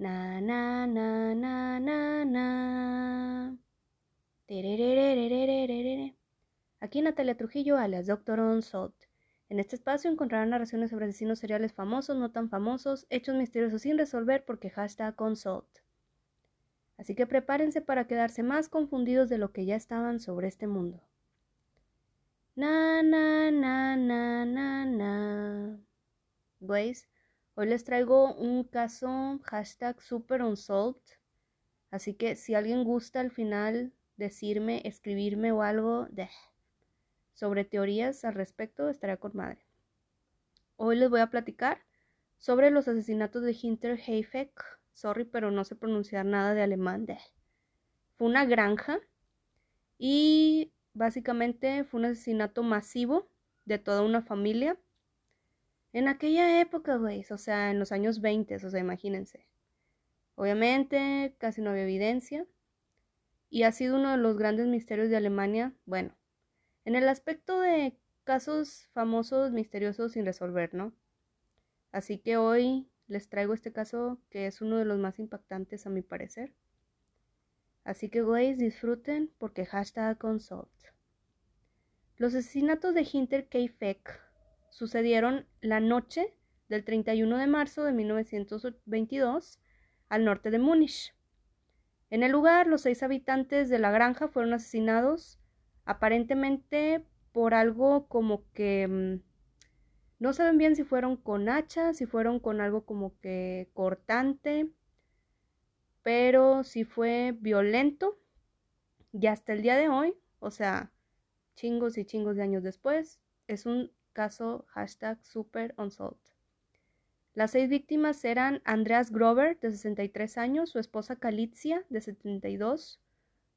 Na, na, na, na, na, na. Aquí Natalia Trujillo, alias Doctor Unsolved. En este espacio encontrarán narraciones sobre asesinos seriales famosos, no tan famosos, hechos misteriosos sin resolver porque hashtag Unsolved. Así que prepárense para quedarse más confundidos de lo que ya estaban sobre este mundo. Na, na, na, na, na, na. ¿Veis? Hoy les traigo un caso hashtag super. Así que si alguien gusta al final decirme, escribirme o algo de, sobre teorías al respecto, estaría con madre. Hoy les voy a platicar sobre los asesinatos de Hinter Heifek. Sorry, pero no sé pronunciar nada de alemán. De. Fue una granja y básicamente fue un asesinato masivo de toda una familia. En aquella época, güey, o sea, en los años 20, o sea, imagínense. Obviamente, casi no había evidencia y ha sido uno de los grandes misterios de Alemania, bueno, en el aspecto de casos famosos, misteriosos sin resolver, ¿no? Así que hoy les traigo este caso que es uno de los más impactantes a mi parecer. Así que, güeyes, disfruten porque hashtag consult. Los asesinatos de Hinter Feck sucedieron la noche del 31 de marzo de 1922 al norte de Múnich. En el lugar, los seis habitantes de la granja fueron asesinados aparentemente por algo como que mm, no saben bien si fueron con hacha, si fueron con algo como que cortante, pero si fue violento. Y hasta el día de hoy, o sea, chingos y chingos de años después, es un caso hashtag super. Las seis víctimas eran Andreas Grover, de 63 años, su esposa Kalitzia, de 72,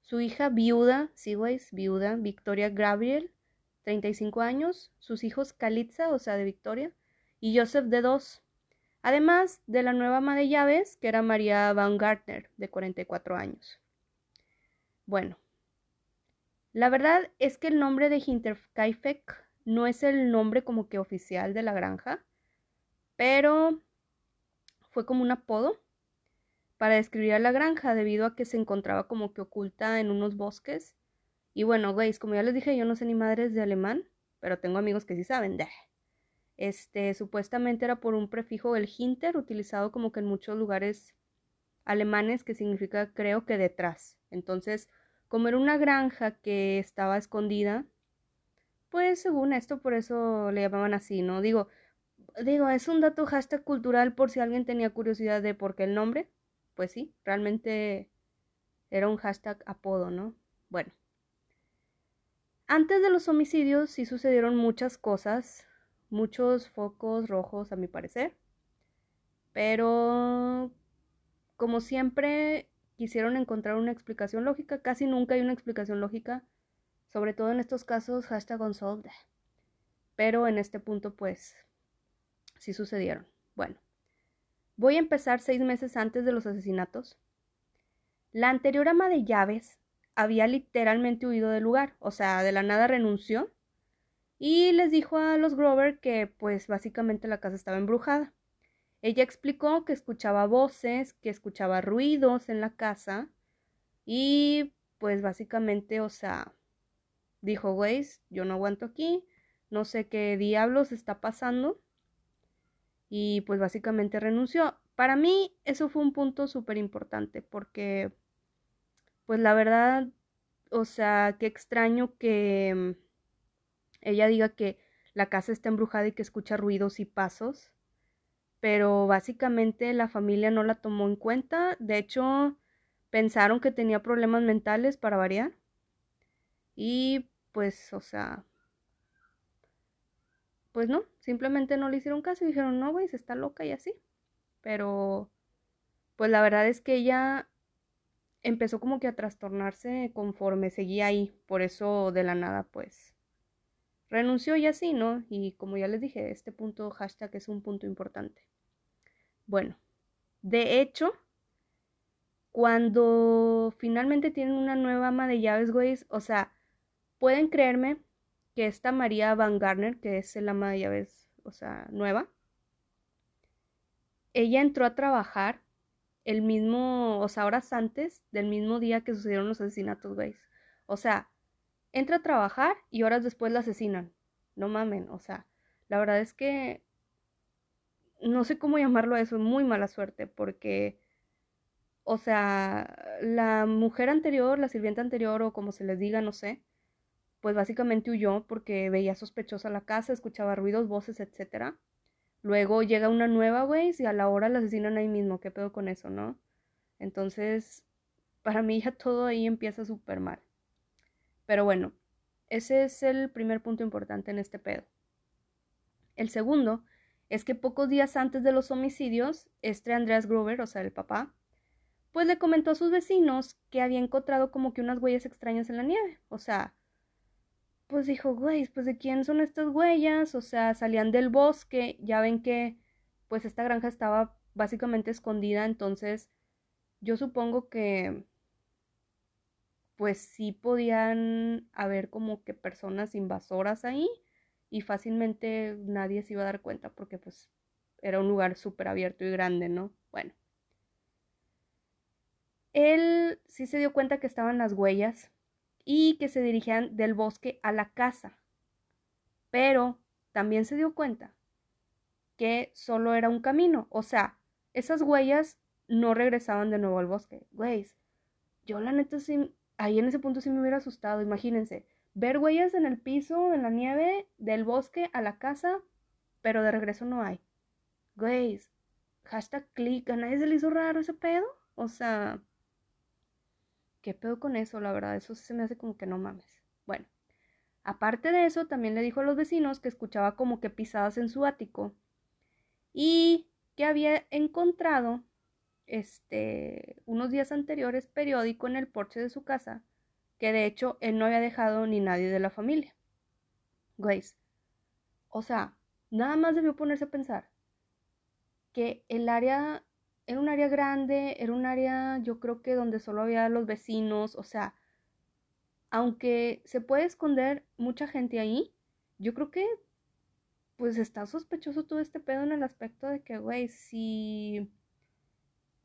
su hija viuda, sí, viuda, Victoria Gabriel, 35 años, sus hijos Kalitza, o sea, de Victoria, y Joseph, de 2, además de la nueva ama de llaves, que era María Van Gartner, de 44 años. Bueno, la verdad es que el nombre de Hinterkaifeck no es el nombre como que oficial de la granja, pero fue como un apodo para describir a la granja debido a que se encontraba como que oculta en unos bosques. Y bueno, güeyes, como ya les dije, yo no sé ni madres de alemán, pero tengo amigos que sí saben. Este, supuestamente era por un prefijo del hinter, utilizado como que en muchos lugares alemanes, que significa creo que detrás. Entonces, como era una granja que estaba escondida, pues según esto, por eso le llamaban así, ¿no? Digo, digo, es un dato hashtag cultural por si alguien tenía curiosidad de por qué el nombre. Pues sí, realmente era un hashtag apodo, ¿no? Bueno. Antes de los homicidios sí sucedieron muchas cosas, muchos focos rojos a mi parecer, pero como siempre quisieron encontrar una explicación lógica, casi nunca hay una explicación lógica, sobre todo en estos casos hashtag unsolved, pero en este punto pues sí sucedieron. Bueno, voy a empezar seis meses antes de los asesinatos. La anterior ama de llaves había literalmente huido del lugar, o sea, de la nada renunció y les dijo a los Grover que pues básicamente la casa estaba embrujada. Ella explicó que escuchaba voces, que escuchaba ruidos en la casa y pues básicamente, o sea, dijo, güey, yo no aguanto aquí, no sé qué diablos está pasando y pues básicamente renunció. Para mí eso fue un punto súper importante porque pues la verdad, o sea, qué extraño que mm, ella diga que la casa está embrujada y que escucha ruidos y pasos, pero básicamente la familia no la tomó en cuenta, de hecho pensaron que tenía problemas mentales para variar. Y pues, o sea, pues no, simplemente no le hicieron caso y dijeron, no, güey, se está loca y así. Pero, pues la verdad es que ella empezó como que a trastornarse conforme seguía ahí. Por eso de la nada, pues, renunció y así, ¿no? Y como ya les dije, este punto hashtag es un punto importante. Bueno, de hecho, cuando finalmente tienen una nueva ama de llaves, güey, o sea, pueden creerme que esta María Van Garner, que es el ama de llaves, o sea, nueva, ella entró a trabajar el mismo, o sea, horas antes del mismo día que sucedieron los asesinatos, güey. O sea, entra a trabajar y horas después la asesinan. No mamen, o sea, la verdad es que no sé cómo llamarlo a eso, muy mala suerte, porque, o sea, la mujer anterior, la sirvienta anterior, o como se les diga, no sé, pues básicamente huyó porque veía sospechosa la casa, escuchaba ruidos, voces, etcétera. Luego llega una nueva, güey, y a la hora la asesinan ahí mismo. ¿Qué pedo con eso, no? Entonces, para mí ya todo ahí empieza súper mal. Pero bueno, ese es el primer punto importante en este pedo. El segundo es que pocos días antes de los homicidios, este Andreas Gruber, o sea, el papá, pues le comentó a sus vecinos que había encontrado como que unas huellas extrañas en la nieve. O sea, pues dijo, güey, pues de quién son estas huellas, o sea, salían del bosque, ya ven que pues esta granja estaba básicamente escondida, entonces yo supongo que pues sí podían haber como que personas invasoras ahí y fácilmente nadie se iba a dar cuenta porque pues era un lugar súper abierto y grande, ¿no? Bueno. Él sí se dio cuenta que estaban las huellas y que se dirigían del bosque a la casa. Pero también se dio cuenta que solo era un camino, o sea, esas huellas no regresaban de nuevo al bosque. Güey, yo la neta sí, ahí en ese punto sí me hubiera asustado, imagínense, ver huellas en el piso, en la nieve, del bosque a la casa, pero de regreso no hay. Güey, hashtag click, ¿a nadie se le hizo raro ese pedo? O sea, ¿Qué pedo con eso? La verdad, eso se me hace como que no mames. Bueno, aparte de eso, también le dijo a los vecinos que escuchaba como que pisadas en su ático y que había encontrado este unos días anteriores periódico en el porche de su casa que de hecho él no había dejado ni nadie de la familia. Grace. O sea, nada más debió ponerse a pensar que el área era un área grande, era un área yo creo que donde solo había los vecinos, o sea, aunque se puede esconder mucha gente ahí, yo creo que pues está sospechoso todo este pedo en el aspecto de que, güey, si...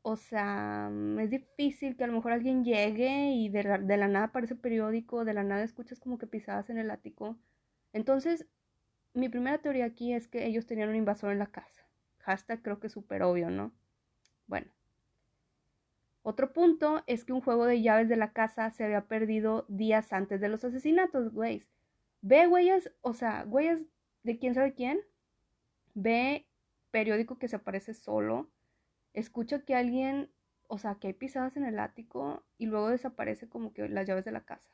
O sea, es difícil que a lo mejor alguien llegue y de la, de la nada aparece periódico, de la nada escuchas como que pisadas en el ático. Entonces, mi primera teoría aquí es que ellos tenían un invasor en la casa. Hashtag creo que súper obvio, ¿no? Bueno. Otro punto es que un juego de llaves de la casa se había perdido días antes de los asesinatos, güey. Ve huellas, o sea, huellas de quién sabe quién. Ve periódico que se aparece solo. Escucha que alguien, o sea, que hay pisadas en el ático y luego desaparece como que las llaves de la casa.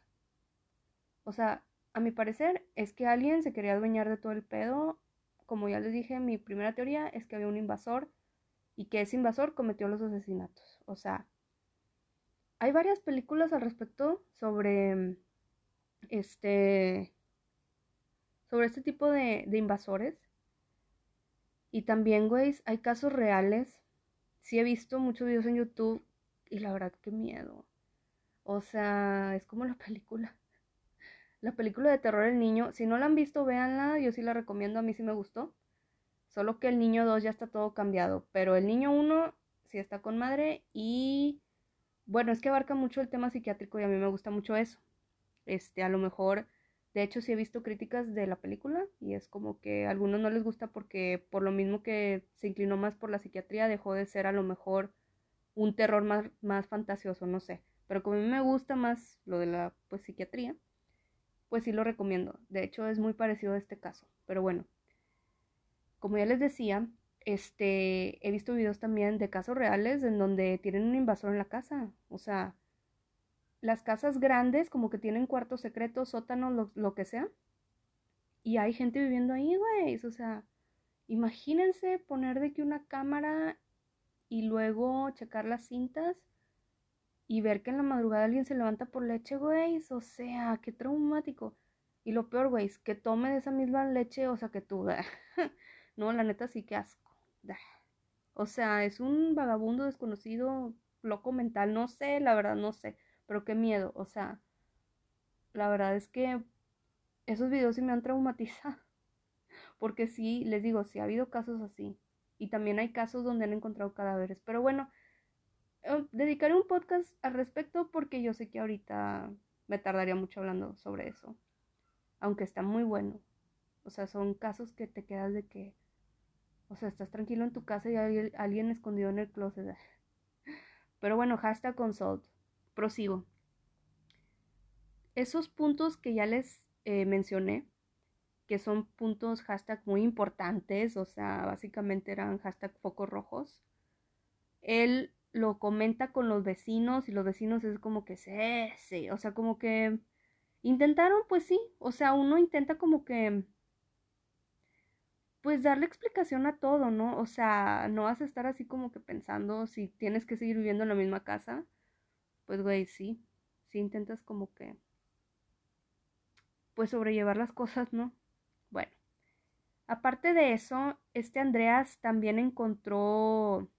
O sea, a mi parecer es que alguien se quería adueñar de todo el pedo. Como ya les dije, mi primera teoría es que había un invasor y que ese invasor cometió los asesinatos. O sea, hay varias películas al respecto sobre este sobre este tipo de, de invasores. Y también, güey, hay casos reales. Sí he visto muchos videos en YouTube y la verdad qué miedo. O sea, es como la película. La película de terror El Niño. Si no la han visto, véanla. Yo sí la recomiendo. A mí sí me gustó. Solo que el niño 2 ya está todo cambiado. Pero el niño 1 sí está con madre. Y bueno, es que abarca mucho el tema psiquiátrico y a mí me gusta mucho eso. Este, a lo mejor, de hecho, sí he visto críticas de la película y es como que a algunos no les gusta porque por lo mismo que se inclinó más por la psiquiatría, dejó de ser a lo mejor un terror más, más fantasioso, no sé. Pero como a mí me gusta más lo de la pues, psiquiatría, pues sí lo recomiendo. De hecho, es muy parecido a este caso. Pero bueno, como ya les decía, este, he visto videos también de casos reales en donde tienen un invasor en la casa. O sea, las casas grandes como que tienen cuartos secretos, sótanos, lo, lo que sea. Y hay gente viviendo ahí, güey. O sea, imagínense poner de que una cámara y luego checar las cintas y ver que en la madrugada alguien se levanta por leche, güey. O sea, qué traumático. Y lo peor, güey, es que tome de esa misma leche, o sea, que tú, No, la neta sí que asco. O sea, es un vagabundo desconocido, loco mental, no sé, la verdad no sé, pero qué miedo, o sea, la verdad es que esos videos sí me han traumatizado, porque sí, les digo, sí ha habido casos así, y también hay casos donde han encontrado cadáveres, pero bueno, dedicaré un podcast al respecto porque yo sé que ahorita me tardaría mucho hablando sobre eso. Aunque está muy bueno. O sea, son casos que te quedas de que, o sea, estás tranquilo en tu casa y hay alguien escondido en el closet. Pero bueno, hashtag consult. Prosigo. Esos puntos que ya les eh, mencioné, que son puntos hashtag muy importantes, o sea, básicamente eran hashtag focos rojos. Él lo comenta con los vecinos y los vecinos es como que sí, sí, o sea, como que intentaron, pues sí, o sea, uno intenta como que, pues darle explicación a todo, ¿no? O sea, no vas a estar así como que pensando si tienes que seguir viviendo en la misma casa, pues güey, sí, sí intentas como que, pues sobrellevar las cosas, ¿no? Bueno, aparte de eso, este Andreas también encontró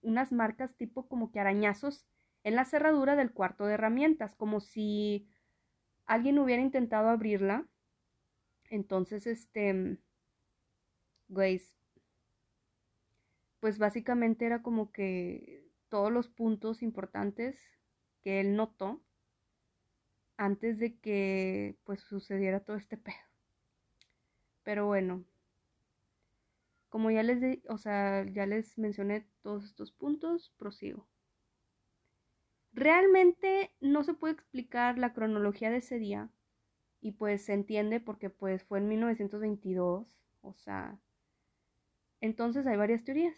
unas marcas tipo como que arañazos en la cerradura del cuarto de herramientas, como si alguien hubiera intentado abrirla. Entonces, este, güey, pues básicamente era como que todos los puntos importantes que él notó antes de que pues sucediera todo este pedo. Pero bueno, como ya les, o sea, ya les mencioné todos estos puntos, prosigo. Realmente no se puede explicar la cronología de ese día y pues se entiende porque pues fue en 1922, o sea, entonces hay varias teorías.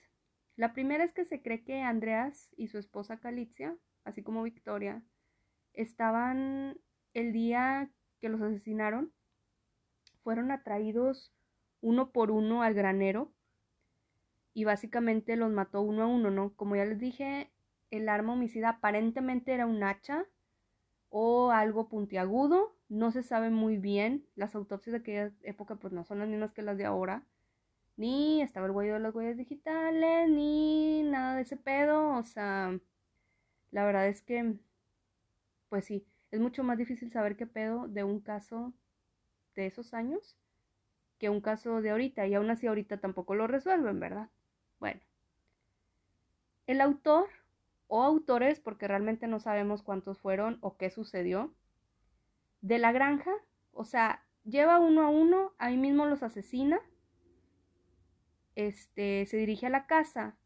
La primera es que se cree que Andreas y su esposa Calicia, así como Victoria, estaban el día que los asesinaron, fueron atraídos uno por uno al granero y básicamente los mató uno a uno, ¿no? Como ya les dije, el arma homicida aparentemente era un hacha o algo puntiagudo, no se sabe muy bien, las autopsias de aquella época pues no son las mismas que las de ahora, ni estaba el huello de las huellas digitales, ni nada de ese pedo, o sea, la verdad es que, pues sí, es mucho más difícil saber qué pedo de un caso de esos años que un caso de ahorita, y aún así ahorita tampoco lo resuelven, ¿verdad? Bueno, el autor o autores, porque realmente no sabemos cuántos fueron o qué sucedió, de la granja, o sea, lleva uno a uno, ahí mismo los asesina, este, se dirige a la casa.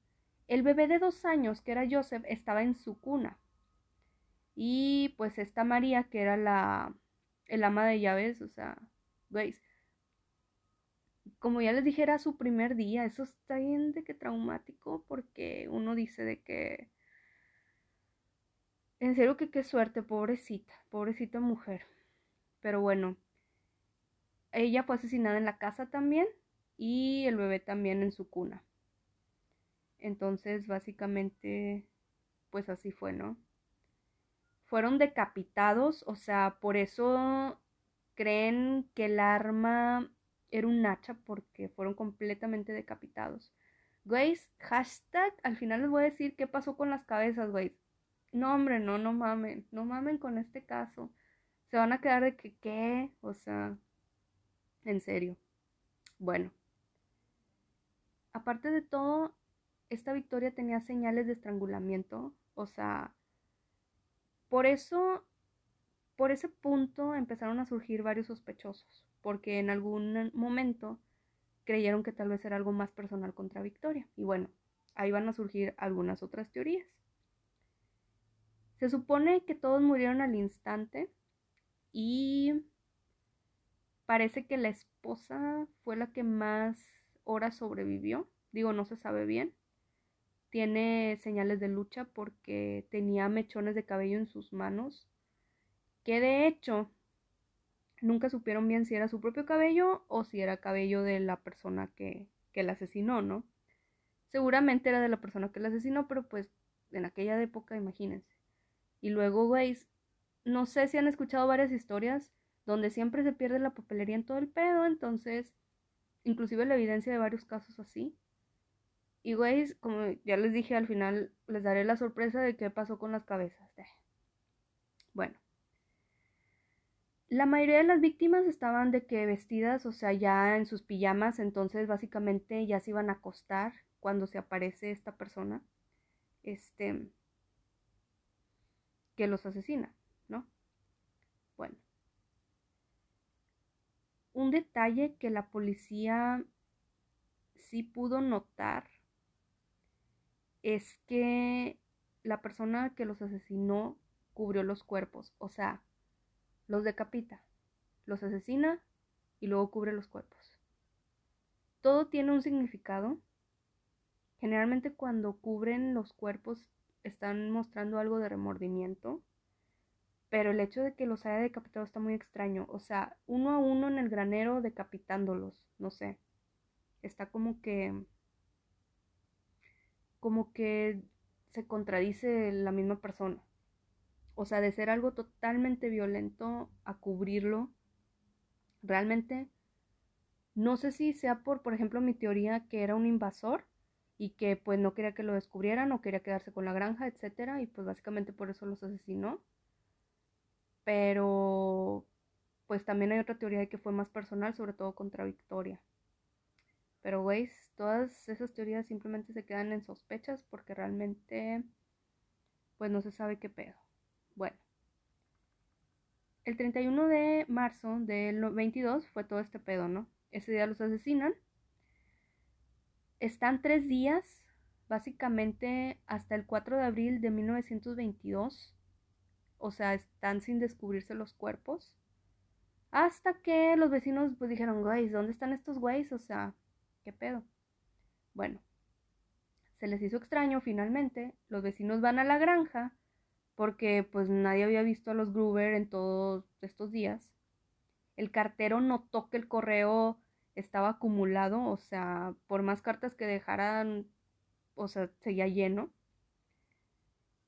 El bebé de dos años, que era Joseph, estaba en su cuna. Y pues esta María, que era la, el ama de llaves, o sea, veis, como ya les dije, era su primer día. Eso está bien de que traumático porque uno dice de que... En serio que qué suerte, pobrecita, pobrecita mujer. Pero bueno, ella fue asesinada en la casa también y el bebé también en su cuna. Entonces, básicamente, pues así fue, ¿no? Fueron decapitados, o sea, por eso creen que el arma era un hacha porque fueron completamente decapitados. Güeyes, hashtag, al final les voy a decir qué pasó con las cabezas, güeyes. No, hombre, no, no mamen, no mamen con este caso. Se van a quedar de que, ¿qué? O sea, en serio. Bueno. Aparte de todo, esta victoria tenía señales de estrangulamiento. O sea, por eso, por ese punto empezaron a surgir varios sospechosos porque en algún momento creyeron que tal vez era algo más personal contra Victoria. Y bueno, ahí van a surgir algunas otras teorías. Se supone que todos murieron al instante y parece que la esposa fue la que más horas sobrevivió. Digo, no se sabe bien. Tiene señales de lucha porque tenía mechones de cabello en sus manos, que de hecho nunca supieron bien si era su propio cabello o si era cabello de la persona que, que la asesinó, ¿no? Seguramente era de la persona que la asesinó, pero pues en aquella época, imagínense. Y luego, güey, no sé si han escuchado varias historias donde siempre se pierde la papelería en todo el pedo, entonces, inclusive la evidencia de varios casos así. Y, güey, como ya les dije, al final les daré la sorpresa de qué pasó con las cabezas. Bueno, la mayoría de las víctimas estaban de que vestidas, o sea, ya en sus pijamas, entonces básicamente ya se iban a acostar cuando se aparece esta persona. Este, que los asesina, ¿no? Bueno. Un detalle que la policía sí pudo notar es que la persona que los asesinó cubrió los cuerpos, o sea, los decapita, los asesina y luego cubre los cuerpos. Todo tiene un significado. Generalmente cuando cubren los cuerpos están mostrando algo de remordimiento, pero el hecho de que los haya decapitado está muy extraño, o sea, uno a uno en el granero decapitándolos, no sé. Está como que como que se contradice la misma persona. O sea, de ser algo totalmente violento a cubrirlo, realmente no sé si sea por, por ejemplo, mi teoría que era un invasor y que pues no quería que lo descubrieran o quería quedarse con la granja, etcétera, y pues básicamente por eso los asesinó. Pero pues también hay otra teoría de que fue más personal, sobre todo contra Victoria. Pero, güey, todas esas teorías simplemente se quedan en sospechas porque realmente, pues no se sabe qué pedo. Bueno, el 31 de marzo del 22 fue todo este pedo, ¿no? Ese día los asesinan. Están tres días, básicamente hasta el 4 de abril de 1922. O sea, están sin descubrirse los cuerpos. Hasta que los vecinos pues dijeron, güey, ¿dónde están estos güeyes? O sea, ¿Qué pedo? Bueno, se les hizo extraño finalmente, los vecinos van a la granja porque pues nadie había visto a los Gruber en todos estos días. El cartero notó que el correo estaba acumulado, o sea, por más cartas que dejaran, o sea, seguía lleno.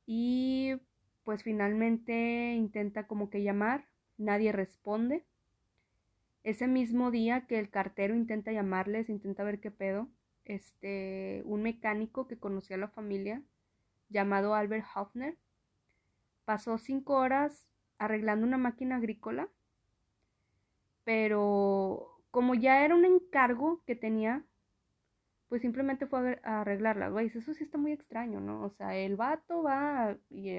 Y pues finalmente intenta como que llamar, nadie responde. Ese mismo día que el cartero intenta llamarles, intenta ver qué pedo, este, un mecánico que conocía a la familia, llamado Albert Hoffner, pasó cinco horas arreglando una máquina agrícola, pero como ya era un encargo que tenía, pues simplemente fue a arreglarla, güey, eso sí está muy extraño, ¿no? O sea, el vato va a,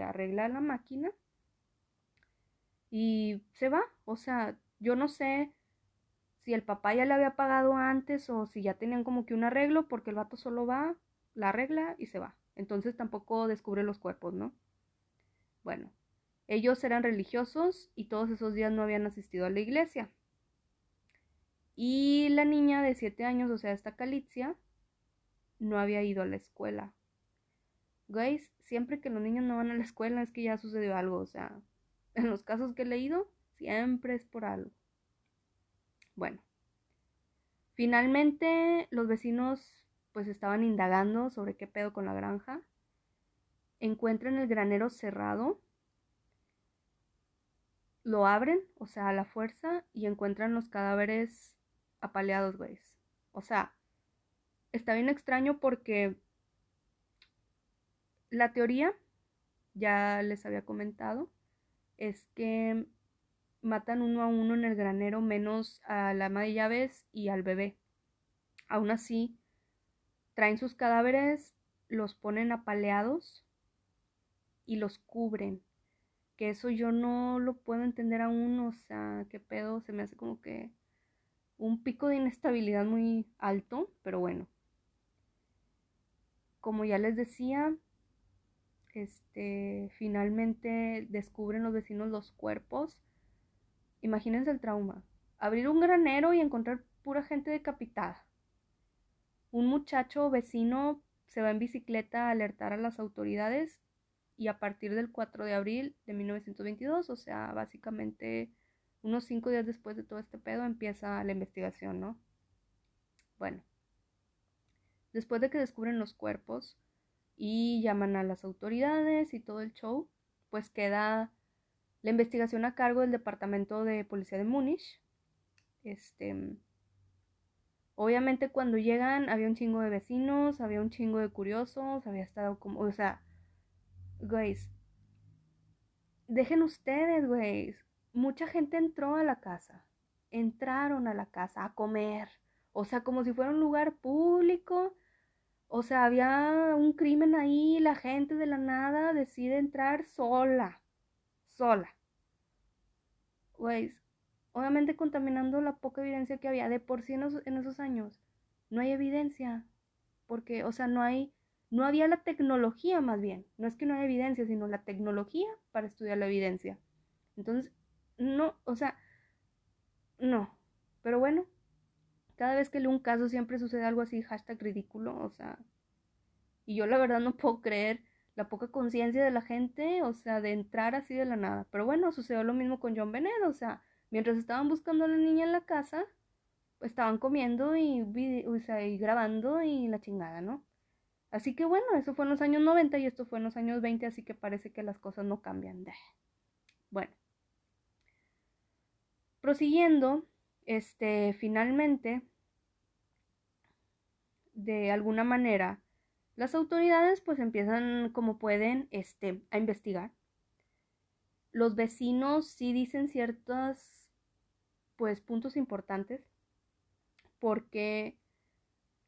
arreglar la máquina y se va, o sea, yo no sé si el papá ya le había pagado antes o si ya tenían como que un arreglo, porque el vato solo va, la arregla y se va. Entonces tampoco descubre los cuerpos, ¿no? Bueno, ellos eran religiosos y todos esos días no habían asistido a la iglesia. Y la niña de siete años, o sea, esta Calicia, no había ido a la escuela. Guys, siempre que los niños no van a la escuela es que ya sucedió algo, o sea, en los casos que he leído, siempre es por algo. Bueno, finalmente los vecinos pues estaban indagando sobre qué pedo con la granja. Encuentran el granero cerrado. Lo abren, o sea, a la fuerza, y encuentran los cadáveres apaleados, güey. O sea, está bien extraño porque la teoría, ya les había comentado, es que matan uno a uno en el granero menos a la ama de llaves y al bebé. Aún así, traen sus cadáveres, los ponen apaleados y los cubren. Que eso yo no lo puedo entender aún, o sea, qué pedo, se me hace como que un pico de inestabilidad muy alto, pero bueno. Como ya les decía, este, finalmente descubren los vecinos los cuerpos Imagínense el trauma. Abrir un granero y encontrar pura gente decapitada. Un muchacho vecino se va en bicicleta a alertar a las autoridades y a partir del 4 de abril de 1922, o sea, básicamente unos cinco días después de todo este pedo, empieza la investigación, ¿no? Bueno, después de que descubren los cuerpos y llaman a las autoridades y todo el show, pues queda la investigación a cargo del Departamento de Policía de Múnich. Este, obviamente cuando llegan había un chingo de vecinos, había un chingo de curiosos, había estado como, o sea, güeyes, dejen ustedes, güeyes, mucha gente entró a la casa, entraron a la casa a comer, o sea, como si fuera un lugar público, o sea, había un crimen ahí, la gente de la nada decide entrar sola sola. Güey, obviamente contaminando la poca evidencia que había de por sí en esos, en esos años. No hay evidencia, porque, o sea, no hay, no había la tecnología más bien. No es que no hay evidencia, sino la tecnología para estudiar la evidencia. Entonces, no, o sea, no. Pero bueno, cada vez que leo un caso siempre sucede algo así, hashtag ridículo, o sea, y yo la verdad no puedo creer la poca conciencia de la gente, o sea, de entrar así de la nada. Pero bueno, sucedió lo mismo con John Bennett, o sea, mientras estaban buscando a la niña en la casa, estaban comiendo y, o sea, y grabando y la chingada, ¿no? Así que bueno, eso fue en los años 90 y esto fue en los años 20, así que parece que las cosas no cambian. Bueno. Prosiguiendo, este, finalmente, de alguna manera, las autoridades pues empiezan como pueden este, a investigar. Los vecinos sí dicen ciertos pues puntos importantes porque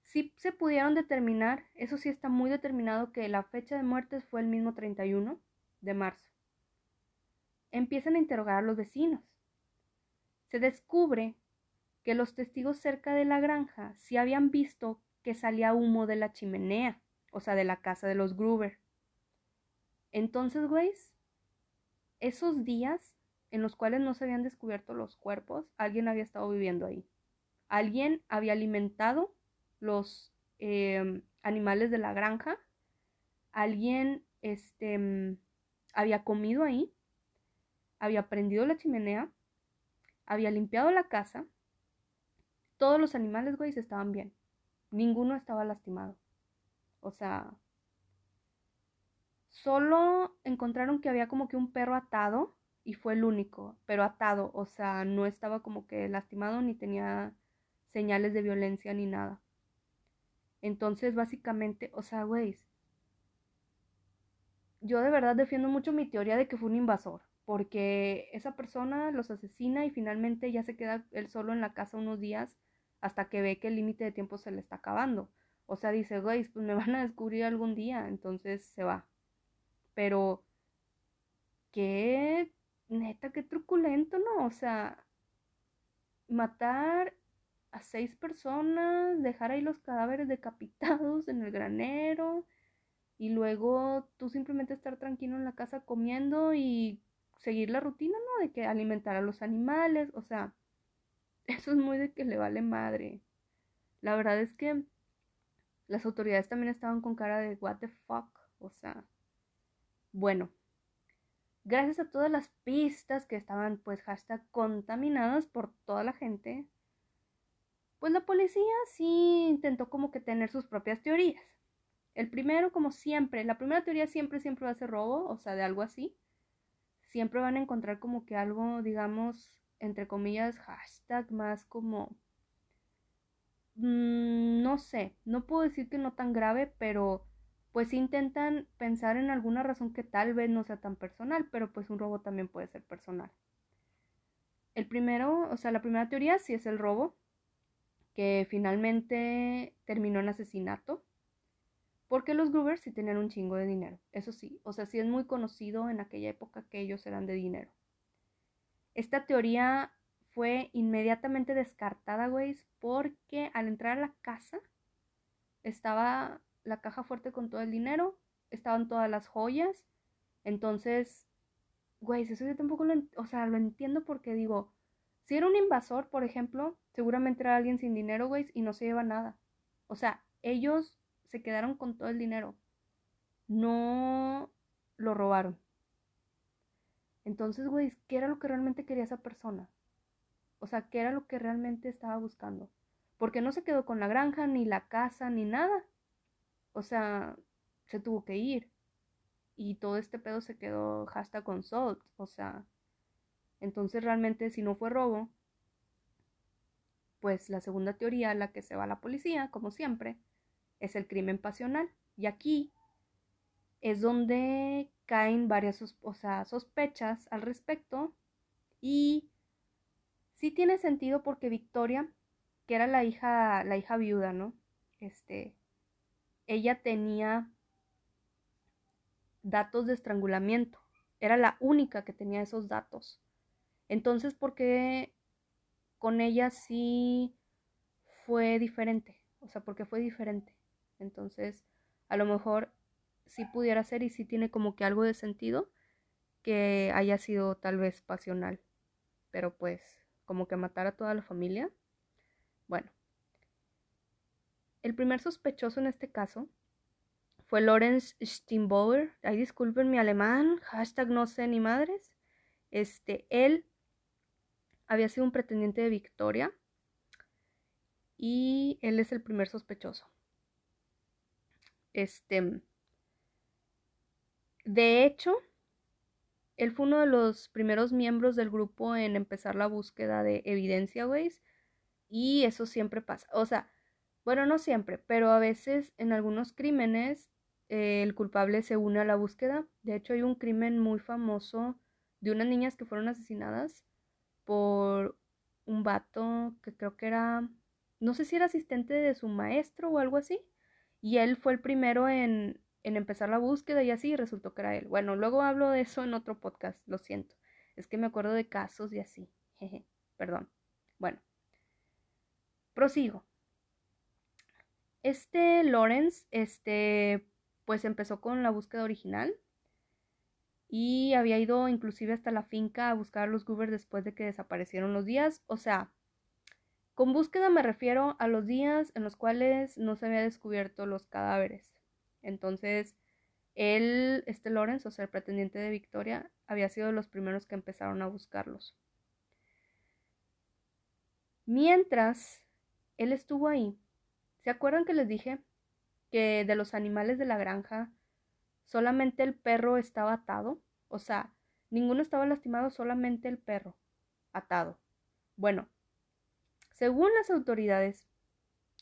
sí se pudieron determinar, eso sí está muy determinado que la fecha de muertes fue el mismo 31 de marzo. Empiezan a interrogar a los vecinos. Se descubre que los testigos cerca de la granja sí habían visto que salía humo de la chimenea, o sea, de la casa de los Gruber. Entonces, güeyes, esos días en los cuales no se habían descubierto los cuerpos, alguien había estado viviendo ahí. Alguien había alimentado los em, animales de la granja. Alguien este, mm, había comido ahí. Había prendido la chimenea. Había limpiado la casa. Todos los animales, güey, estaban bien. Ninguno estaba lastimado. O sea, solo encontraron que había como que un perro atado y fue el único, pero atado, o sea, no estaba como que lastimado ni tenía señales de violencia ni nada. Entonces, básicamente, o sea, güey, yo de verdad defiendo mucho mi teoría de que fue un invasor, porque esa persona los asesina y finalmente ya se queda él solo en la casa unos días hasta que ve que el límite de tiempo se le está acabando. O sea, dice, güey, pues me van a descubrir algún día, entonces se va. Pero, qué, neta, qué truculento, ¿no? O sea, matar a seis personas, dejar ahí los cadáveres decapitados en el granero y luego tú simplemente estar tranquilo en la casa comiendo y seguir la rutina, ¿no? De que alimentar a los animales, o sea, eso es muy de que le vale madre. La verdad es que las autoridades también estaban con cara de what the fuck, o sea, bueno, gracias a todas las pistas que estaban pues hashtag contaminadas por toda la gente, pues la policía sí intentó como que tener sus propias teorías. El primero, como siempre, la primera teoría siempre, siempre va a ser robo, o sea, de algo así. Siempre van a encontrar como que algo, digamos, entre comillas, hashtag más como... Mm, no sé, no puedo decir que no tan grave, pero pues intentan pensar en alguna razón que tal vez no sea tan personal, pero pues un robo también puede ser personal. El primero, o sea, la primera teoría sí es el robo, que finalmente terminó en asesinato, porque los Gruber sí tenían un chingo de dinero, eso sí, o sea, sí es muy conocido en aquella época que ellos eran de dinero. Esta teoría fue inmediatamente descartada, güey, porque al entrar a la casa estaba la caja fuerte con todo el dinero, estaban todas las joyas, entonces, güey, eso yo tampoco lo, o sea, lo entiendo porque digo, si era un invasor, por ejemplo, seguramente era alguien sin dinero, güey, y no se lleva nada. O sea, ellos se quedaron con todo el dinero. No lo robaron. Entonces, güey, ¿qué era lo que realmente quería esa persona? O sea, ¿qué era lo que realmente estaba buscando? Porque no se quedó con la granja, ni la casa, ni nada. O sea, se tuvo que ir. Y todo este pedo se quedó hasta con Salt. O sea, entonces realmente si no fue robo, pues la segunda teoría, la que se va a la policía, como siempre, es el crimen pasional. Y aquí es donde caen varias sospechas al respecto y sí tiene sentido porque Victoria, que era la hija, la hija viuda, ¿no? Este, ella tenía datos de estrangulamiento era la única que tenía esos datos. Entonces, ¿por qué con ella sí fue diferente? O sea, ¿por qué fue diferente? Entonces, a lo mejor sí pudiera ser y sí tiene como que algo de sentido que haya sido tal vez pasional. Pero pues, como que matar a toda la familia. Bueno. El primer sospechoso en este caso fue Lorenz Steinbauer. Ay, disculpen mi alemán. Hashtag no sé ni madres. Este, él había sido un pretendiente de Victoria. Y él es el primer sospechoso. Este. De hecho, él fue uno de los primeros miembros del grupo en empezar la búsqueda de evidencia, güey. Y eso siempre pasa. O sea, bueno, no siempre, pero a veces en algunos crímenes eh, el culpable se une a la búsqueda. De hecho, hay un crimen muy famoso de unas niñas que fueron asesinadas por un vato que creo que era, no sé si era asistente de su maestro o algo así. Y él fue el primero en, en empezar la búsqueda y así resultó que era él. Bueno, luego hablo de eso en otro podcast, lo siento. Es que me acuerdo de casos y así. Jeje, perdón. Bueno, prosigo. Este Lawrence, este, pues empezó con la búsqueda original y había ido inclusive hasta la finca a buscar a los Goober después de que desaparecieron los días. O sea, con búsqueda me refiero a los días en los cuales no se había descubierto los cadáveres. Entonces, él, este Lawrence, o sea, el pretendiente de Victoria, había sido de los primeros que empezaron a buscarlos. Mientras él estuvo ahí, ¿se acuerdan que les dije que de los animales de la granja solamente el perro estaba atado? O sea, ninguno estaba lastimado, solamente el perro atado. Bueno, según las autoridades,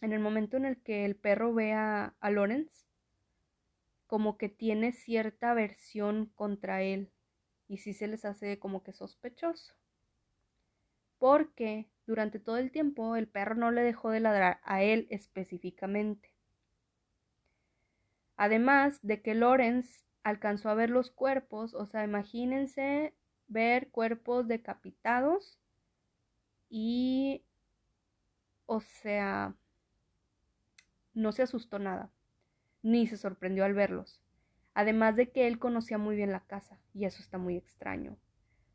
en el momento en el que el perro ve a, a Lawrence, como que tiene cierta aversión contra él y sí se les hace como que sospechoso. Porque durante todo el tiempo el perro no le dejó de ladrar a él específicamente. Además de que Lorenz alcanzó a ver los cuerpos, o sea, imagínense ver cuerpos decapitados y, o sea, no se asustó nada ni se sorprendió al verlos. Además de que él conocía muy bien la casa, y eso está muy extraño.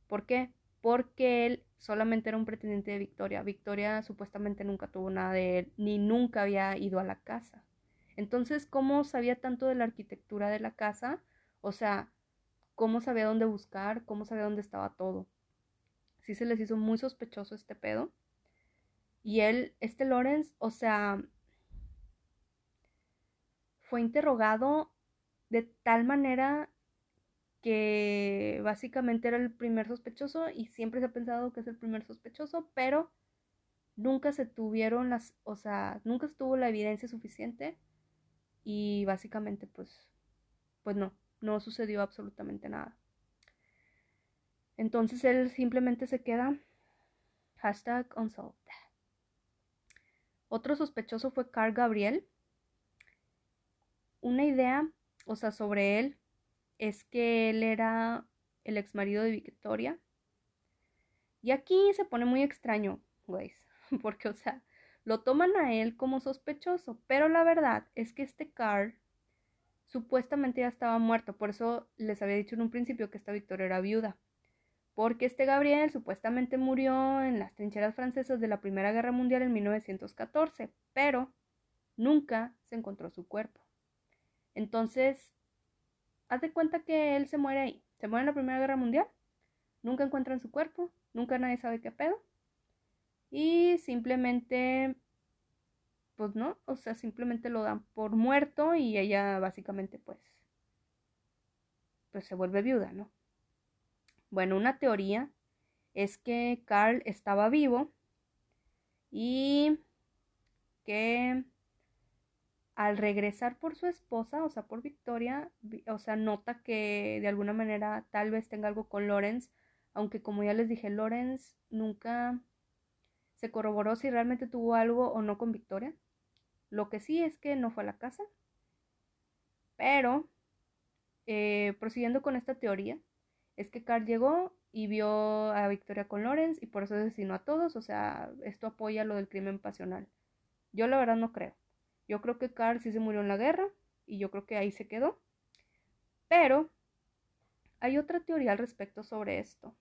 ¿Por qué? Porque él solamente era un pretendiente de Victoria. Victoria supuestamente nunca tuvo nada de él, ni nunca había ido a la casa. Entonces, ¿cómo sabía tanto de la arquitectura de la casa? O sea, ¿cómo sabía dónde buscar? ¿Cómo sabía dónde estaba todo? Sí se les hizo muy sospechoso este pedo. Y él, este Lawrence, o sea, fue interrogado de tal manera que básicamente era el primer sospechoso y siempre se ha pensado que es el primer sospechoso, pero nunca se tuvieron las, o sea, nunca se tuvo la evidencia suficiente y básicamente pues, pues no, no sucedió absolutamente nada. Entonces él simplemente se queda hashtag unsolved. Otro sospechoso fue Carl Gabriel, una idea, o sea, sobre él es que él era el ex marido de Victoria. Y aquí se pone muy extraño, güey, porque, o sea, lo toman a él como sospechoso, pero la verdad es que este Carl supuestamente ya estaba muerto, por eso les había dicho en un principio que esta Victoria era viuda, porque este Gabriel supuestamente murió en las trincheras francesas de la Primera Guerra Mundial en 1914, pero nunca se encontró su cuerpo. Entonces, haz de cuenta que él se muere ahí. Se muere en la Primera Guerra Mundial. Nunca encuentran su cuerpo. Nunca nadie sabe qué pedo. Y simplemente, pues no, o sea, simplemente lo dan por muerto y ella básicamente pues, pues se vuelve viuda, ¿no? Bueno, una teoría es que Carl estaba vivo y que al regresar por su esposa, o sea, por Victoria, o sea, nota que de alguna manera tal vez tenga algo con Lorenz, aunque como ya les dije, Lorenz nunca se corroboró si realmente tuvo algo o no con Victoria. Lo que sí es que no fue a la casa. Pero, eh, prosiguiendo con esta teoría, es que Carl llegó y vio a Victoria con Lawrence y por eso asesinó a todos, o sea, esto apoya lo del crimen pasional. Yo la verdad no creo. Yo creo que Carl sí se murió en la guerra y yo creo que ahí se quedó. Pero hay otra teoría al respecto sobre esto.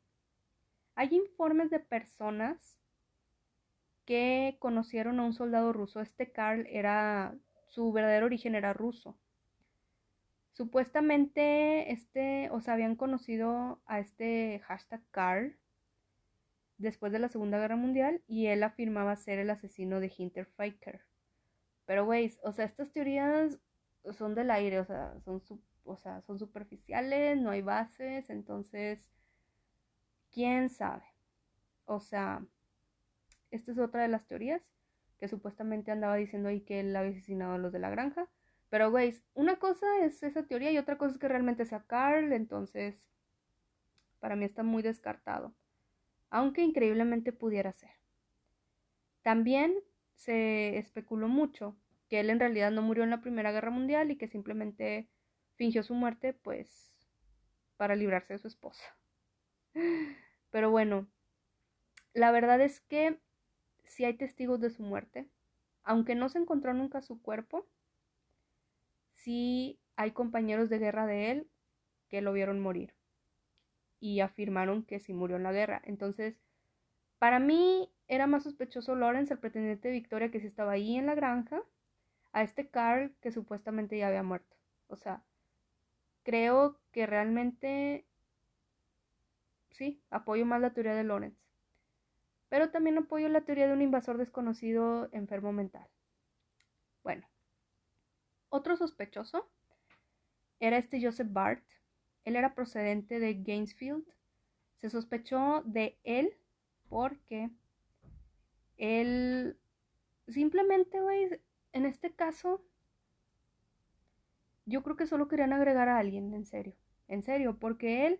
Hay informes de personas que conocieron a un soldado ruso. Este Carl era, su verdadero origen era ruso. Supuestamente, este, o sea, habían conocido a este hashtag Carl después de la Segunda Guerra Mundial y él afirmaba ser el asesino de Hinterfecker. Pero, güey, o sea, estas teorías son del aire, o sea, son, o sea, son superficiales, no hay bases, entonces, ¿quién sabe? O sea, esta es otra de las teorías que supuestamente andaba diciendo ahí que él había asesinado a los de la granja. Pero, güey, una cosa es esa teoría y otra cosa es que realmente sea Carl, entonces, para mí está muy descartado. Aunque increíblemente pudiera ser. También se especuló mucho que él en realidad no murió en la Primera Guerra Mundial y que simplemente fingió su muerte, pues, para librarse de su esposa. Pero bueno, la verdad es que si hay testigos de su muerte, aunque no se encontró nunca su cuerpo, sí hay compañeros de guerra de él que lo vieron morir y afirmaron que sí murió en la guerra. Entonces, para mí era más sospechoso Lawrence, el pretendiente de Victoria, que sí estaba ahí en la granja, a este Carl que supuestamente ya había muerto. O sea, creo que realmente sí, apoyo más la teoría de Lawrence. Pero también apoyo la teoría de un invasor desconocido enfermo mental. Bueno, otro sospechoso era este Joseph Bart. Él era procedente de Gainesfield. Se sospechó de él porque él simplemente, güey, en este caso, yo creo que solo querían agregar a alguien, en serio. En serio, porque él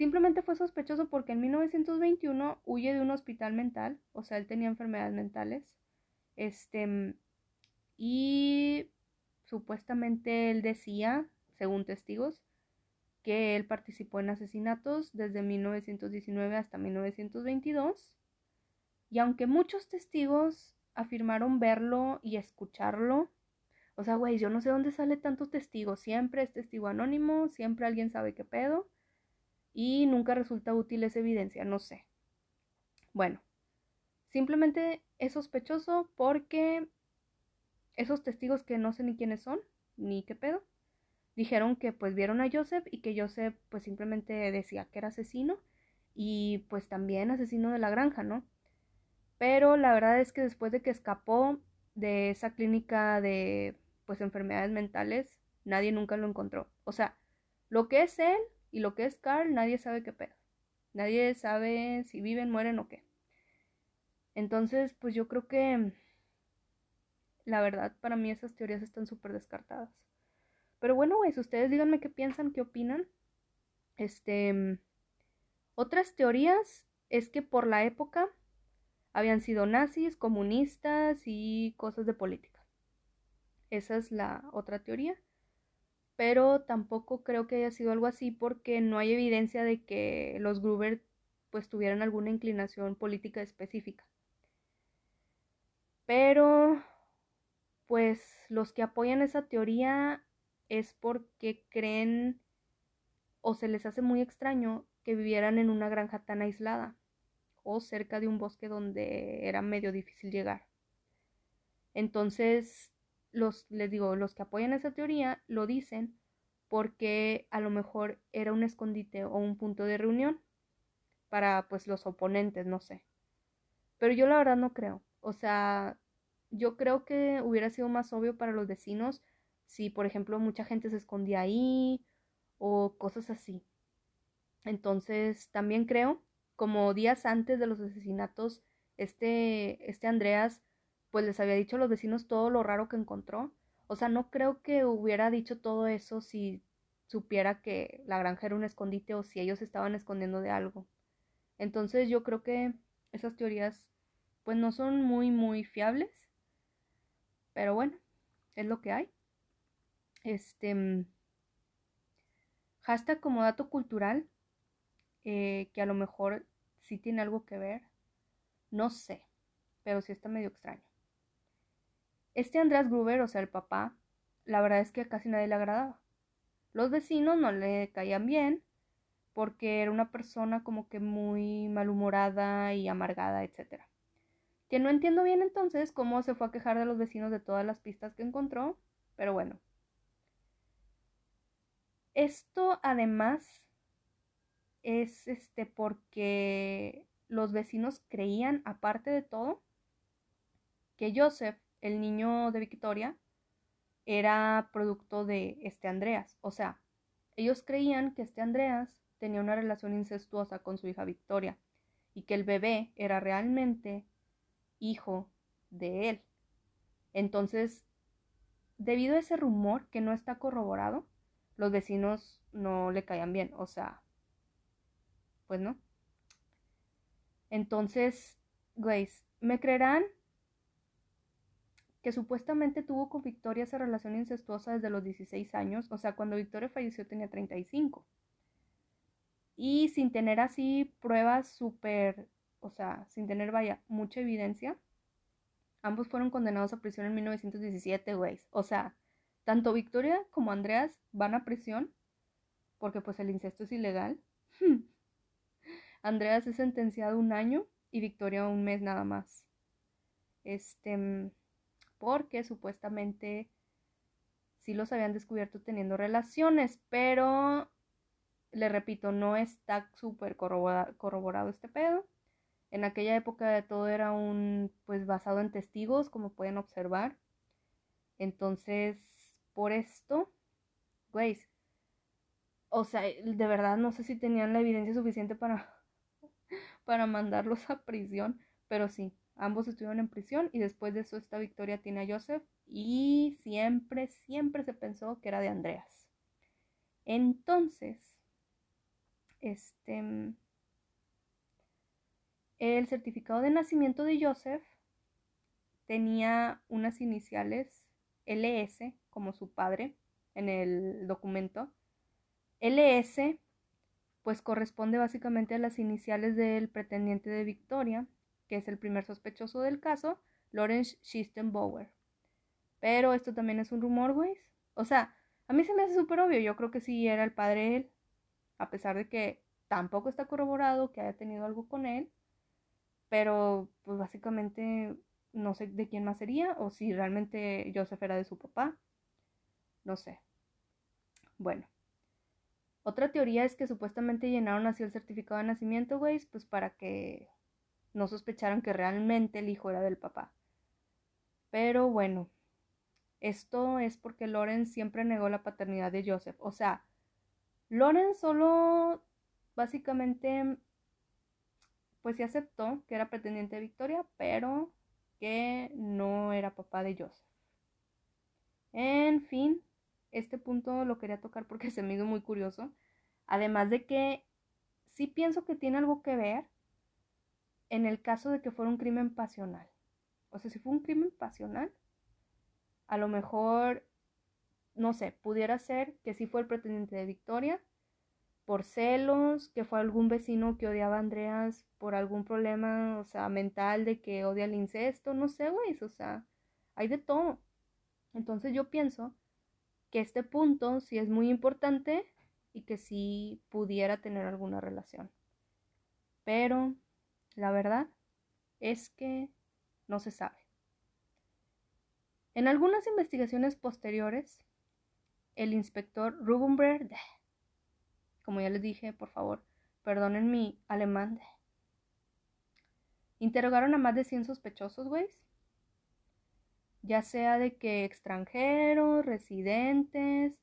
Simplemente fue sospechoso porque en 1921 huye de un hospital mental, o sea, él tenía enfermedades mentales. Este, y supuestamente él decía, según testigos, que él participó en asesinatos desde 1919 hasta 1922. Y aunque muchos testigos afirmaron verlo y escucharlo, o sea, güey, yo no sé dónde sale tantos testigos. Siempre es testigo anónimo, siempre alguien sabe qué pedo y nunca resulta útil esa evidencia, no sé. Bueno, simplemente es sospechoso porque esos testigos que no sé ni quiénes son, ni qué pedo, dijeron que pues vieron a Joseph y que Joseph pues simplemente decía que era asesino y pues también asesino de la granja, ¿no? Pero la verdad es que después de que escapó de esa clínica de pues enfermedades mentales, nadie nunca lo encontró. O sea, lo que es él y lo que es Carl, nadie sabe qué pedo. Nadie sabe si viven, mueren o qué. Entonces, pues yo creo que la verdad, para mí esas teorías están súper descartadas. Pero bueno, güey, ustedes díganme qué piensan, qué opinan. Este. Otras teorías es que por la época habían sido nazis, comunistas y cosas de política. Esa es la otra teoría pero tampoco creo que haya sido algo así porque no hay evidencia de que los Gruber pues tuvieran alguna inclinación política específica. Pero pues los que apoyan esa teoría es porque creen o se les hace muy extraño que vivieran en una granja tan aislada o cerca de un bosque donde era medio difícil llegar. Entonces, los, les digo, los que apoyan esa teoría lo dicen porque a lo mejor era un escondite o un punto de reunión para pues los oponentes, no sé. Pero yo la verdad no creo. O sea, yo creo que hubiera sido más obvio para los vecinos si, por ejemplo, mucha gente se escondía ahí o cosas así. Entonces, también creo, como días antes de los asesinatos, este, este Andreas pues les había dicho a los vecinos todo lo raro que encontró. O sea, no creo que hubiera dicho todo eso si supiera que la granja era un escondite o si ellos estaban escondiendo de algo. Entonces yo creo que esas teorías pues no son muy muy fiables. Pero bueno, es lo que hay. Este hashtag como dato cultural. eh, que a lo mejor sí tiene algo que ver. No sé, pero sí está medio extraño. Este Andrés Gruber, o sea, el papá, la verdad es que casi nadie le agradaba. Los vecinos no le caían bien porque era una persona como que muy malhumorada y amargada, etc. Que no entiendo bien entonces cómo se fue a quejar de los vecinos de todas las pistas que encontró, pero bueno. Esto además es este porque los vecinos creían, aparte de todo, que Joseph, el niño de Victoria, era producto de este Andreas. O sea, ellos creían que este Andreas tenía una relación incestuosa con su hija Victoria y que el bebé era realmente hijo de él. Entonces, debido a ese rumor que no está corroborado, los vecinos no le caían bien. O sea, pues no. Entonces, Grace, ¿me creerán que supuestamente tuvo con Victoria esa relación incestuosa desde los 16 años? O sea, cuando Victoria falleció tenía 35. Y sin tener así pruebas súper, o sea, sin tener, vaya, mucha evidencia, ambos fueron condenados a prisión en 1917, güey. O sea, tanto Victoria como Andreas van a prisión porque pues el incesto es ilegal. Andreas es sentenciado un año y Victoria un mes nada más. Este, porque supuestamente sí los habían descubierto teniendo relaciones, pero le repito, no está súper corroborado este pedo. En aquella época todo era un, pues basado en testigos, como pueden observar. Entonces, por esto, güey, o sea, de verdad no sé si tenían la evidencia suficiente para para mandarlos a prisión, pero sí, ambos estuvieron en prisión y después de eso esta victoria tiene a Joseph y siempre, siempre se pensó que era de Andreas. Entonces, este, el certificado de nacimiento de Joseph tenía unas iniciales LS como su padre en el documento. LS pues corresponde básicamente a las iniciales del pretendiente de Victoria, que es el primer sospechoso del caso, Lawrence Schistenbauer. Pero esto también es un rumor, güey. O sea, a mí se me hace súper obvio. Yo creo que sí era el padre él, a pesar de que tampoco está corroborado que haya tenido algo con él. Pero, pues básicamente no sé de quién más sería o si realmente Joseph era de su papá. No sé. Bueno. Otra teoría es que supuestamente llenaron así el certificado de nacimiento, güey, pues para que no sospecharan que realmente el hijo era del papá. Pero bueno, esto es porque Loren siempre negó la paternidad de Joseph. O sea, Loren solo básicamente pues sí aceptó que era pretendiente de Victoria, pero que no era papá de Joseph. En fin, este punto lo quería tocar porque se me hizo muy curioso. Además de que sí pienso que tiene algo que ver en el caso de que fuera un crimen pasional. O sea, si fue un crimen pasional, a lo mejor, no sé, pudiera ser que sí fue el pretendiente de Victoria por celos, que fue algún vecino que odiaba a Andreas por algún problema, o sea, mental de que odia el incesto, no sé, güey, o sea, hay de todo. Entonces yo pienso que este punto sí es muy importante y que sí pudiera tener alguna relación. Pero la verdad es que no se sabe. En algunas investigaciones posteriores, el inspector Rubenberg, como ya les dije, por favor, perdonen mi alemán, interrogaron a más de 100 sospechosos, güey, ya sea de que extranjeros, residentes,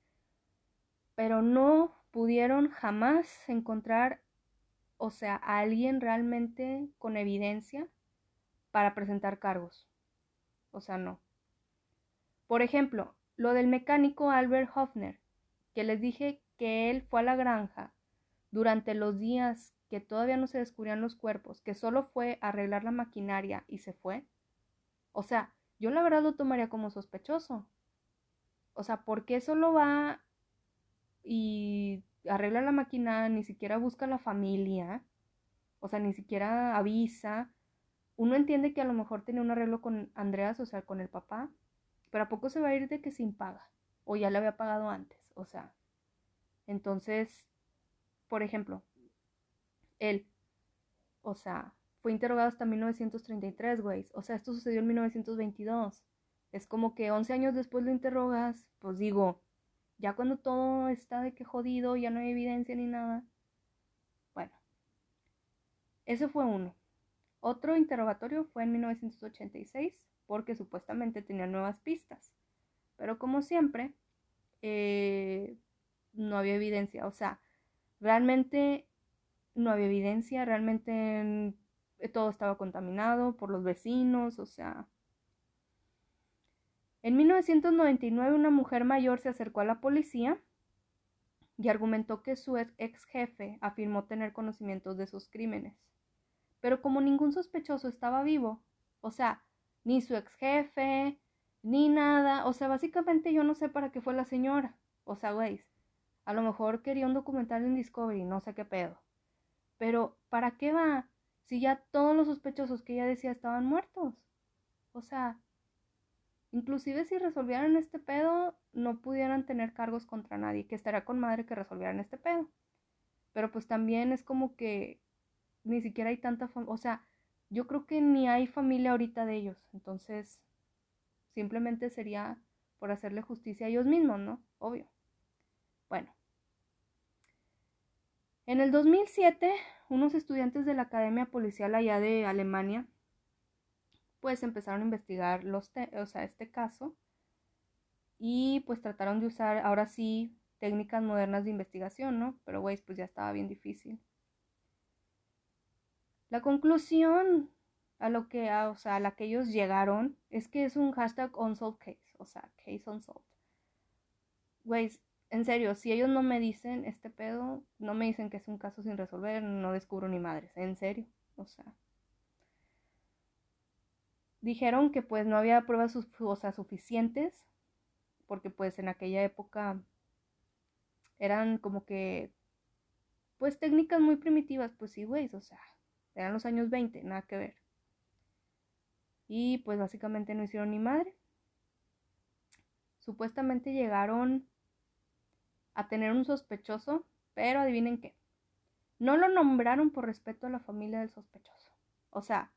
pero no pudieron jamás encontrar, o sea, a alguien realmente con evidencia para presentar cargos. O sea, no. Por ejemplo, lo del mecánico Albert Hoffner, que les dije que él fue a la granja durante los días que todavía no se descubrían los cuerpos, que solo fue arreglar la maquinaria y se fue. O sea, yo la verdad lo tomaría como sospechoso. O sea, ¿por qué solo va y arregla la máquina, ni siquiera busca a la familia, o sea, ni siquiera avisa. Uno entiende que a lo mejor tenía un arreglo con Andreas, o sea, con el papá, pero ¿a poco se va a ir de que sin paga? O ya le había pagado antes, o sea. Entonces, por ejemplo, él, o sea, fue interrogado hasta 1933, güey. O sea, esto sucedió en 1922. Es como que 11 años después lo interrogas, pues digo, ya cuando todo está de que jodido, ya no hay evidencia ni nada. Bueno, ese fue uno. Otro interrogatorio fue en 1986 porque supuestamente tenía nuevas pistas. Pero como siempre, eh, no había evidencia. O sea, realmente no había evidencia, realmente todo estaba contaminado por los vecinos, o sea, en 1999 una mujer mayor se acercó a la policía y argumentó que su ex jefe afirmó tener conocimientos de esos crímenes. Pero como ningún sospechoso estaba vivo, o sea, ni su ex jefe, ni nada, o sea, básicamente yo no sé para qué fue la señora. O sea, güey, a lo mejor quería un documental en Discovery, no sé qué pedo. Pero, ¿para qué va? Si ya todos los sospechosos que ella decía estaban muertos. O sea, Inclusive si resolvieran este pedo, no pudieran tener cargos contra nadie, que estaría con madre que resolvieran este pedo. Pero pues también es como que ni siquiera hay tanta o sea, yo creo que ni hay familia ahorita de ellos, entonces simplemente sería por hacerle justicia a ellos mismos, ¿no? Obvio. Bueno. En el 2007, unos estudiantes de la Academia Policial allá de Alemania pues empezaron a investigar los o sea, este caso y pues trataron de usar ahora sí técnicas modernas de investigación, ¿no? Pero güey, pues ya estaba bien difícil. La conclusión a lo que, o sea, a la que ellos llegaron es que es un hashtag unsolved case, o sea, case unsolved. Güey, en serio, si ellos no me dicen este pedo, no me dicen que es un caso sin resolver, no descubro ni madres, en serio, o sea dijeron que pues no había pruebas suficientes, porque pues en aquella época eran como que, pues técnicas muy primitivas, pues sí, güey, o sea, eran los años 20, nada que ver. Y pues básicamente no hicieron ni madre. Supuestamente llegaron a tener un sospechoso, pero adivinen qué. No lo nombraron por respeto a la familia del sospechoso. O sea,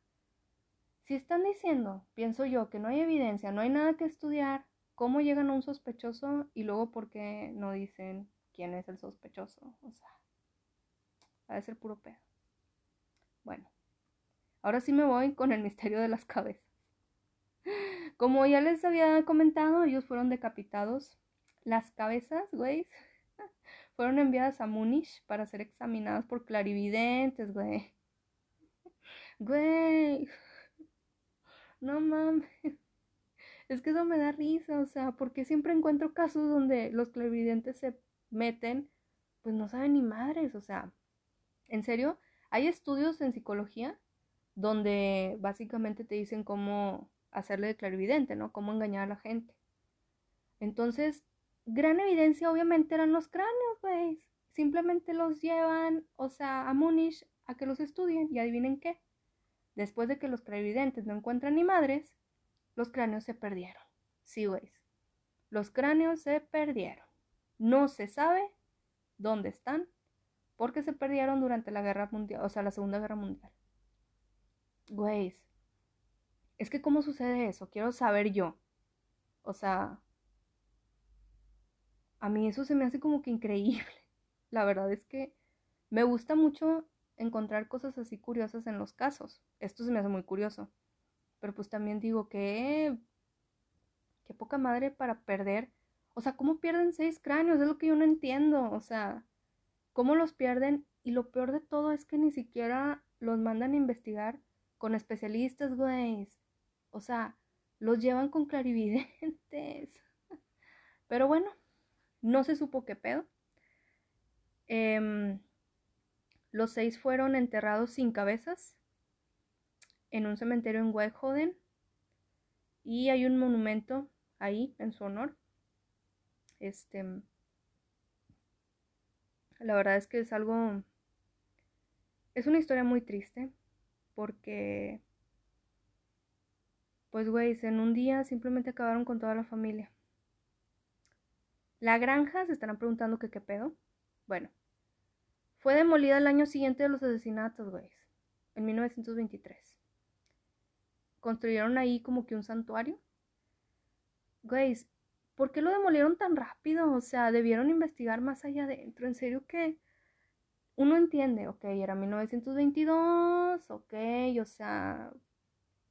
si están diciendo, pienso yo, que no hay evidencia, no hay nada que estudiar, ¿cómo llegan a un sospechoso y luego por qué no dicen quién es el sospechoso? O sea, va a ser puro pedo. Bueno, ahora sí me voy con el misterio de las cabezas. Como ya les había comentado, ellos fueron decapitados. Las cabezas, güey, fueron enviadas a Múnich para ser examinadas por clarividentes, güey. Güey. No mames. Es que eso me da risa, o sea, porque siempre encuentro casos donde los clarividentes se meten, pues no saben ni madres, o sea, en serio, hay estudios en psicología donde básicamente te dicen cómo hacerle de clarividente, ¿no? Cómo engañar a la gente. Entonces, gran evidencia obviamente eran los cráneos, güey. Simplemente los llevan, o sea, a Múnich a que los estudien y adivinen qué. Después de que los clarividentes no encuentran ni madres, los cráneos se perdieron. Sí, güey. Los cráneos se perdieron. No se sabe dónde están porque se perdieron durante la guerra mundial, o sea, la Segunda Guerra Mundial. Güey. Es que cómo sucede eso, quiero saber yo. O sea, a mí eso se me hace como que increíble. La verdad es que me gusta mucho encontrar cosas así curiosas en los casos. Esto se me hace muy curioso. Pero pues también digo que... Qué poca madre para perder. O sea, ¿cómo pierden seis cráneos? Es lo que yo no entiendo. O sea, ¿cómo los pierden? Y lo peor de todo es que ni siquiera los mandan a investigar con especialistas, güey. O sea, los llevan con clarividentes. Pero bueno, no se supo qué pedo. Eh, los seis fueron enterrados sin cabezas en un cementerio en Weihoden y hay un monumento ahí en su honor. Este La verdad es que es algo... Es una historia muy triste porque... Pues, güey, en un día simplemente acabaron con toda la familia. La granja, se estarán preguntando que qué pedo. Bueno, fue demolida el año siguiente de los asesinatos, güey, en 1923. Construyeron ahí como que un santuario. Güey, ¿por qué lo demolieron tan rápido? O sea, debieron investigar más allá adentro. En serio que uno entiende, ok, era 1922, ok, o sea,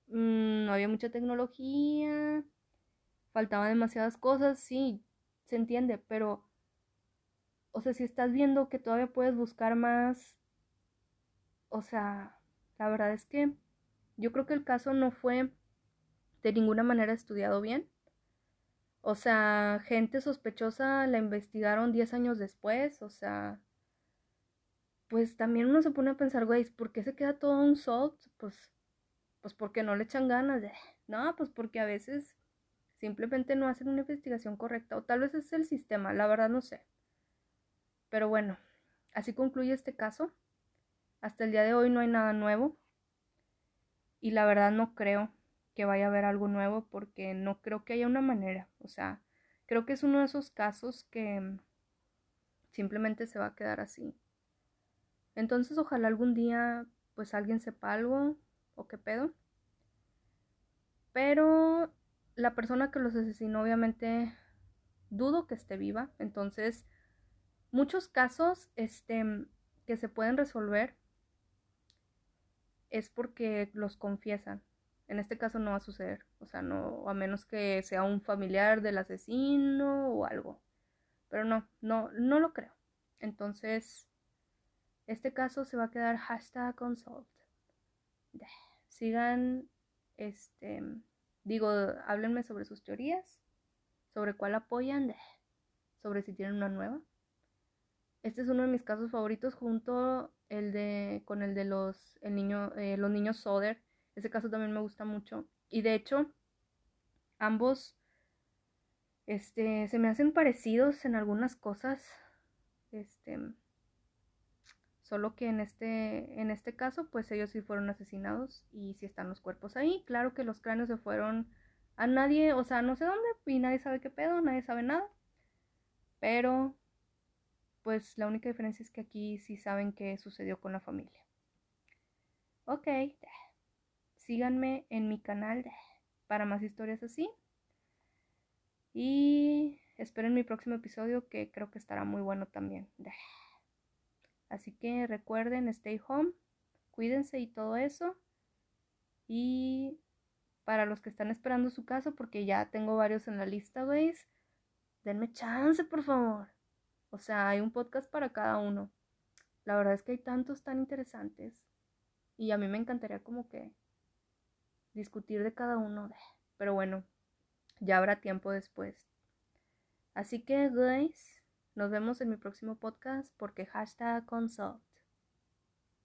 mm, no había mucha tecnología, faltaban demasiadas cosas, sí, se entiende, pero, o sea, si estás viendo que todavía puedes buscar más, o sea, la verdad es que yo creo que el caso no fue de ninguna manera estudiado bien. O sea, gente sospechosa la investigaron 10 años después, o sea, pues también uno se pone a pensar, güey, ¿por qué se queda todo un salt? Pues, pues porque no le echan ganas de, no, pues porque a veces simplemente no hacen una investigación correcta, o tal vez es el sistema, la verdad no sé. Pero bueno, así concluye este caso. Hasta el día de hoy no hay nada nuevo. Y la verdad no creo que vaya a haber algo nuevo porque no creo que haya una manera. O sea, creo que es uno de esos casos que simplemente se va a quedar así. Entonces ojalá algún día pues alguien sepa algo o qué pedo. Pero la persona que los asesinó obviamente dudo que esté viva. Entonces, muchos casos este, que se pueden resolver es porque los confiesan. En este caso no va a suceder, o sea, no, a menos que sea un familiar del asesino o algo. Pero no, no, no lo creo. Entonces, este caso se va a quedar hashtag consult. Sigan, este, digo, háblenme sobre sus teorías, sobre cuál apoyan, sobre si tienen una nueva. Este es uno de mis casos favoritos junto el de con el de los el niño eh, los niños Soder. Ese caso también me gusta mucho y de hecho ambos este se me hacen parecidos en algunas cosas. Este solo que en este en este caso pues ellos sí fueron asesinados y sí están los cuerpos ahí. Claro que los cráneos se fueron a nadie, o sea, no sé dónde y nadie sabe qué pedo, nadie sabe nada. Pero pues la única diferencia es que aquí sí saben qué sucedió con la familia. Ok, síganme en mi canal para más historias así. Y esperen mi próximo episodio que creo que estará muy bueno también. Así que recuerden, stay home, cuídense y todo eso. Y para los que están esperando su caso, porque ya tengo varios en la lista, veis, denme chance, por favor. O sea, hay un podcast para cada uno. La verdad es que hay tantos tan interesantes. Y a mí me encantaría como que discutir de cada uno. Pero bueno, ya habrá tiempo después. Así que, guys, nos vemos en mi próximo podcast porque hashtag consult.